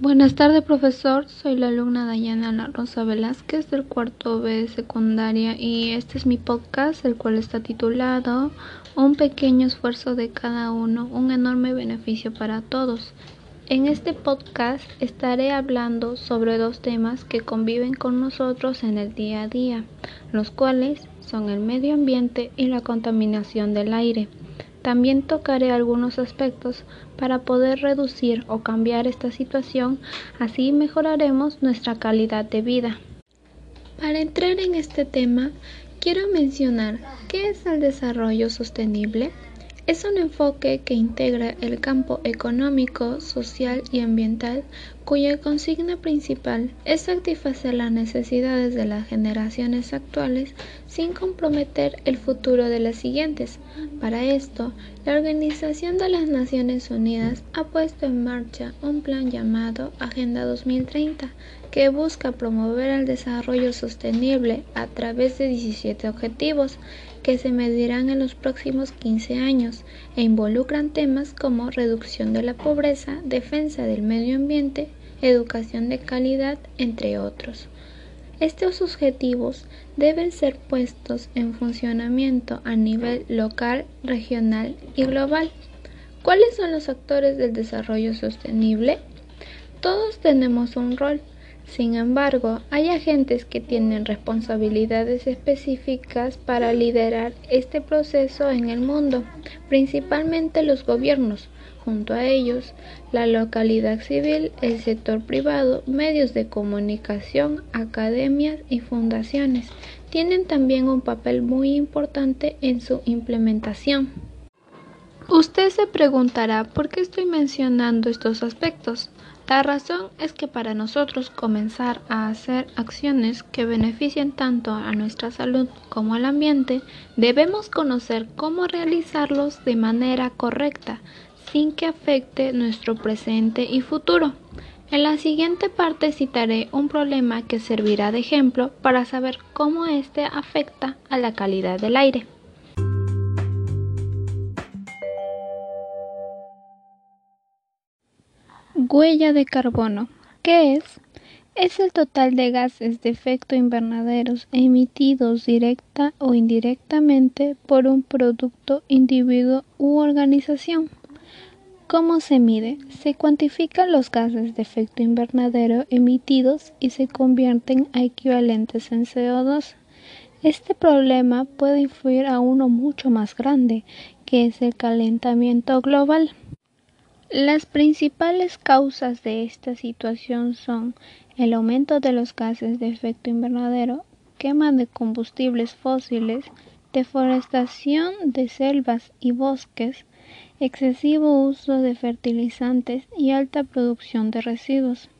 Buenas tardes, profesor. Soy la alumna Dayana La Rosa Velázquez del cuarto B secundaria y este es mi podcast, el cual está titulado Un pequeño esfuerzo de cada uno, un enorme beneficio para todos. En este podcast estaré hablando sobre dos temas que conviven con nosotros en el día a día, los cuales son el medio ambiente y la contaminación del aire. También tocaré algunos aspectos para poder reducir o cambiar esta situación, así mejoraremos nuestra calidad de vida. Para entrar en este tema, quiero mencionar qué es el desarrollo sostenible. Es un enfoque que integra el campo económico, social y ambiental, cuya consigna principal es satisfacer las necesidades de las generaciones actuales sin comprometer el futuro de las siguientes. Para esto, la Organización de las Naciones Unidas ha puesto en marcha un plan llamado Agenda 2030 que busca promover el desarrollo sostenible a través de 17 objetivos que se medirán en los próximos 15 años e involucran temas como reducción de la pobreza, defensa del medio ambiente, educación de calidad, entre otros. Estos objetivos deben ser puestos en funcionamiento a nivel local, regional y global. ¿Cuáles son los actores del desarrollo sostenible? Todos tenemos un rol, sin embargo, hay agentes que tienen responsabilidades específicas para liderar este proceso en el mundo, principalmente los gobiernos, junto a ellos la localidad civil, el sector privado, medios de comunicación, academias y fundaciones. Tienen también un papel muy importante en su implementación. Usted se preguntará por qué estoy mencionando estos aspectos. La razón es que para nosotros comenzar a hacer acciones que beneficien tanto a nuestra salud como al ambiente, debemos conocer cómo realizarlos de manera correcta, sin que afecte nuestro presente y futuro. En la siguiente parte citaré un problema que servirá de ejemplo para saber cómo éste afecta a la calidad del aire. Huella de carbono. ¿Qué es? Es el total de gases de efecto invernadero emitidos directa o indirectamente por un producto, individuo u organización. ¿Cómo se mide? Se cuantifican los gases de efecto invernadero emitidos y se convierten a equivalentes en CO2. Este problema puede influir a uno mucho más grande, que es el calentamiento global. Las principales causas de esta situación son el aumento de los gases de efecto invernadero, quema de combustibles fósiles, deforestación de selvas y bosques, excesivo uso de fertilizantes y alta producción de residuos.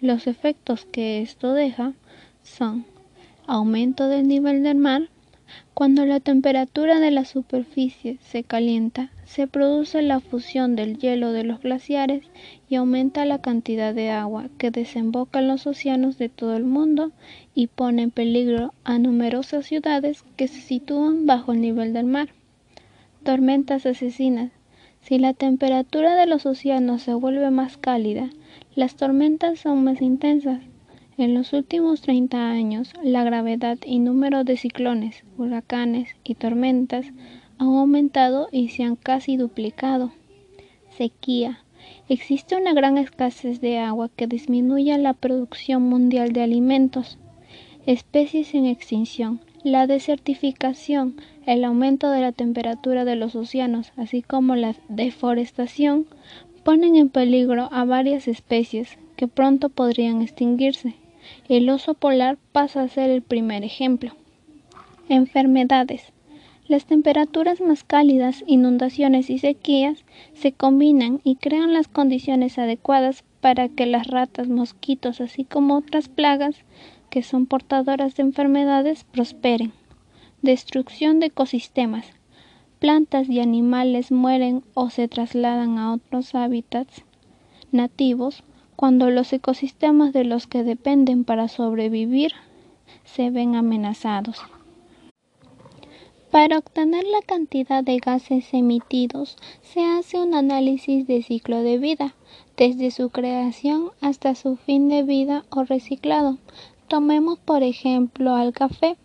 Los efectos que esto deja son aumento del nivel del mar, cuando la temperatura de la superficie se calienta, se produce la fusión del hielo de los glaciares y aumenta la cantidad de agua que desemboca en los océanos de todo el mundo y pone en peligro a numerosas ciudades que se sitúan bajo el nivel del mar. Tormentas asesinas. Si la temperatura de los océanos se vuelve más cálida, las tormentas son más intensas en los últimos 30 años, la gravedad y número de ciclones, huracanes y tormentas han aumentado y se han casi duplicado. Sequía. Existe una gran escasez de agua que disminuye la producción mundial de alimentos. Especies en extinción. La desertificación, el aumento de la temperatura de los océanos, así como la deforestación, ponen en peligro a varias especies que pronto podrían extinguirse. El oso polar pasa a ser el primer ejemplo. Enfermedades. Las temperaturas más cálidas, inundaciones y sequías se combinan y crean las condiciones adecuadas para que las ratas, mosquitos, así como otras plagas que son portadoras de enfermedades prosperen. Destrucción de ecosistemas. Plantas y animales mueren o se trasladan a otros hábitats nativos cuando los ecosistemas de los que dependen para sobrevivir se ven amenazados. Para obtener la cantidad de gases emitidos se hace un análisis de ciclo de vida, desde su creación hasta su fin de vida o reciclado. Tomemos por ejemplo al café.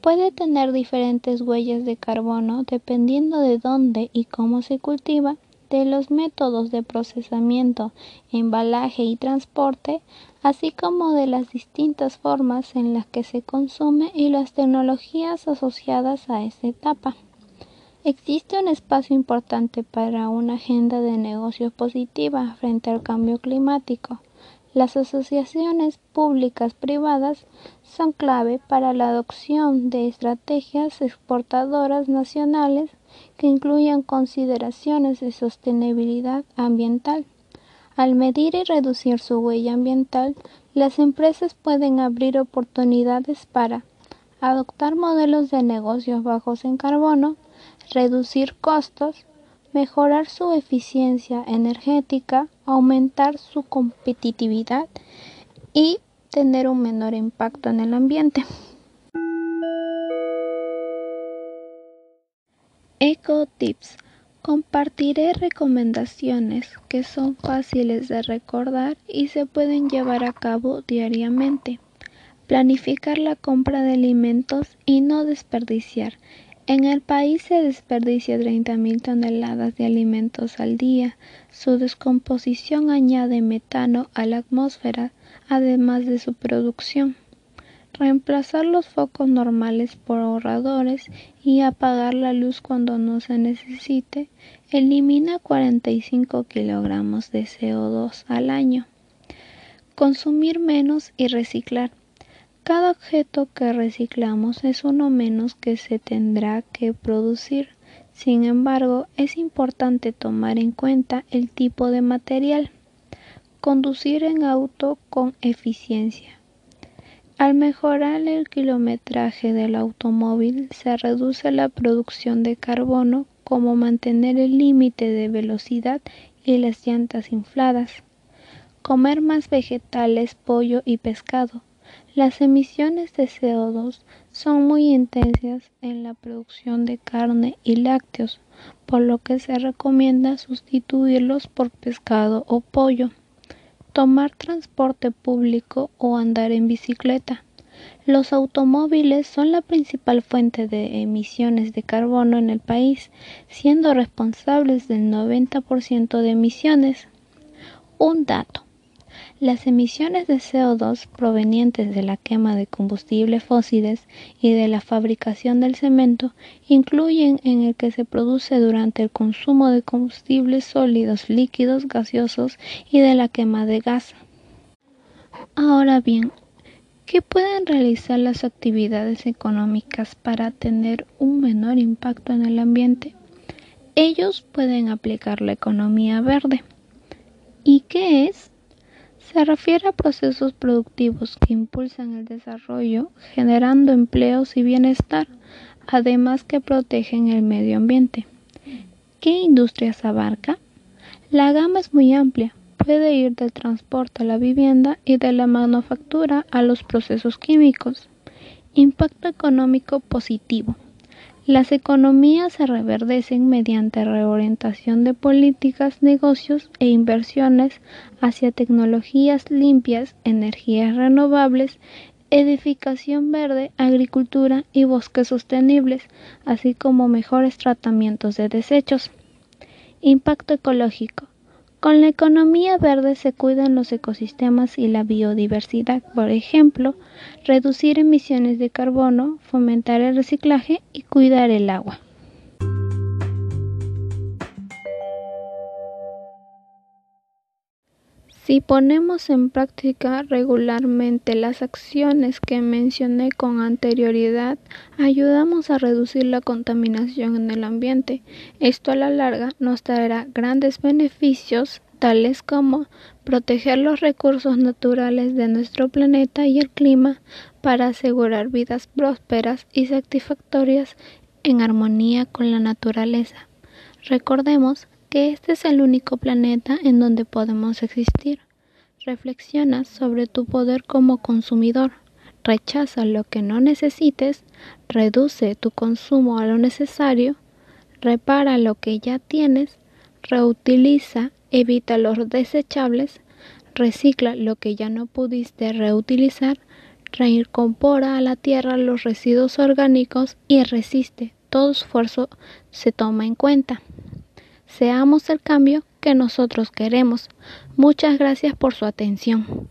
Puede tener diferentes huellas de carbono dependiendo de dónde y cómo se cultiva, de los métodos de procesamiento, embalaje y transporte, así como de las distintas formas en las que se consume y las tecnologías asociadas a esta etapa. Existe un espacio importante para una agenda de negocios positiva frente al cambio climático. Las asociaciones públicas privadas son clave para la adopción de estrategias exportadoras nacionales que incluyan consideraciones de sostenibilidad ambiental. Al medir y reducir su huella ambiental, las empresas pueden abrir oportunidades para adoptar modelos de negocios bajos en carbono, reducir costos, mejorar su eficiencia energética, aumentar su competitividad y tener un menor impacto en el ambiente. Eco Tips Compartiré recomendaciones que son fáciles de recordar y se pueden llevar a cabo diariamente. Planificar la compra de alimentos y no desperdiciar. En el país se desperdicia 30.000 toneladas de alimentos al día. Su descomposición añade metano a la atmósfera, además de su producción. Reemplazar los focos normales por ahorradores y apagar la luz cuando no se necesite elimina 45 kilogramos de CO2 al año. Consumir menos y reciclar. Cada objeto que reciclamos es uno menos que se tendrá que producir. Sin embargo, es importante tomar en cuenta el tipo de material. Conducir en auto con eficiencia. Al mejorar el kilometraje del automóvil se reduce la producción de carbono como mantener el límite de velocidad y las llantas infladas. Comer más vegetales, pollo y pescado. Las emisiones de CO2 son muy intensas en la producción de carne y lácteos, por lo que se recomienda sustituirlos por pescado o pollo tomar transporte público o andar en bicicleta. Los automóviles son la principal fuente de emisiones de carbono en el país, siendo responsables del 90% de emisiones. Un dato. Las emisiones de CO2 provenientes de la quema de combustibles fósiles y de la fabricación del cemento incluyen en el que se produce durante el consumo de combustibles sólidos, líquidos, gaseosos y de la quema de gas. Ahora bien, ¿qué pueden realizar las actividades económicas para tener un menor impacto en el ambiente? Ellos pueden aplicar la economía verde. ¿Y qué es? Se refiere a procesos productivos que impulsan el desarrollo, generando empleos y bienestar, además que protegen el medio ambiente. ¿Qué industrias abarca? La gama es muy amplia, puede ir del transporte a la vivienda y de la manufactura a los procesos químicos. Impacto económico positivo. Las economías se reverdecen mediante reorientación de políticas, negocios e inversiones hacia tecnologías limpias, energías renovables, edificación verde, agricultura y bosques sostenibles, así como mejores tratamientos de desechos. Impacto ecológico. Con la economía verde se cuidan los ecosistemas y la biodiversidad, por ejemplo, reducir emisiones de carbono, fomentar el reciclaje y cuidar el agua. Si ponemos en práctica regularmente las acciones que mencioné con anterioridad, ayudamos a reducir la contaminación en el ambiente. Esto a la larga nos traerá grandes beneficios tales como proteger los recursos naturales de nuestro planeta y el clima para asegurar vidas prósperas y satisfactorias en armonía con la naturaleza. Recordemos que este es el único planeta en donde podemos existir. Reflexiona sobre tu poder como consumidor. rechaza lo que no necesites, reduce tu consumo a lo necesario, repara lo que ya tienes, reutiliza, evita los desechables, recicla lo que ya no pudiste reutilizar, reincorpora a la tierra los residuos orgánicos y resiste. Todo esfuerzo se toma en cuenta. Seamos el cambio que nosotros queremos. Muchas gracias por su atención.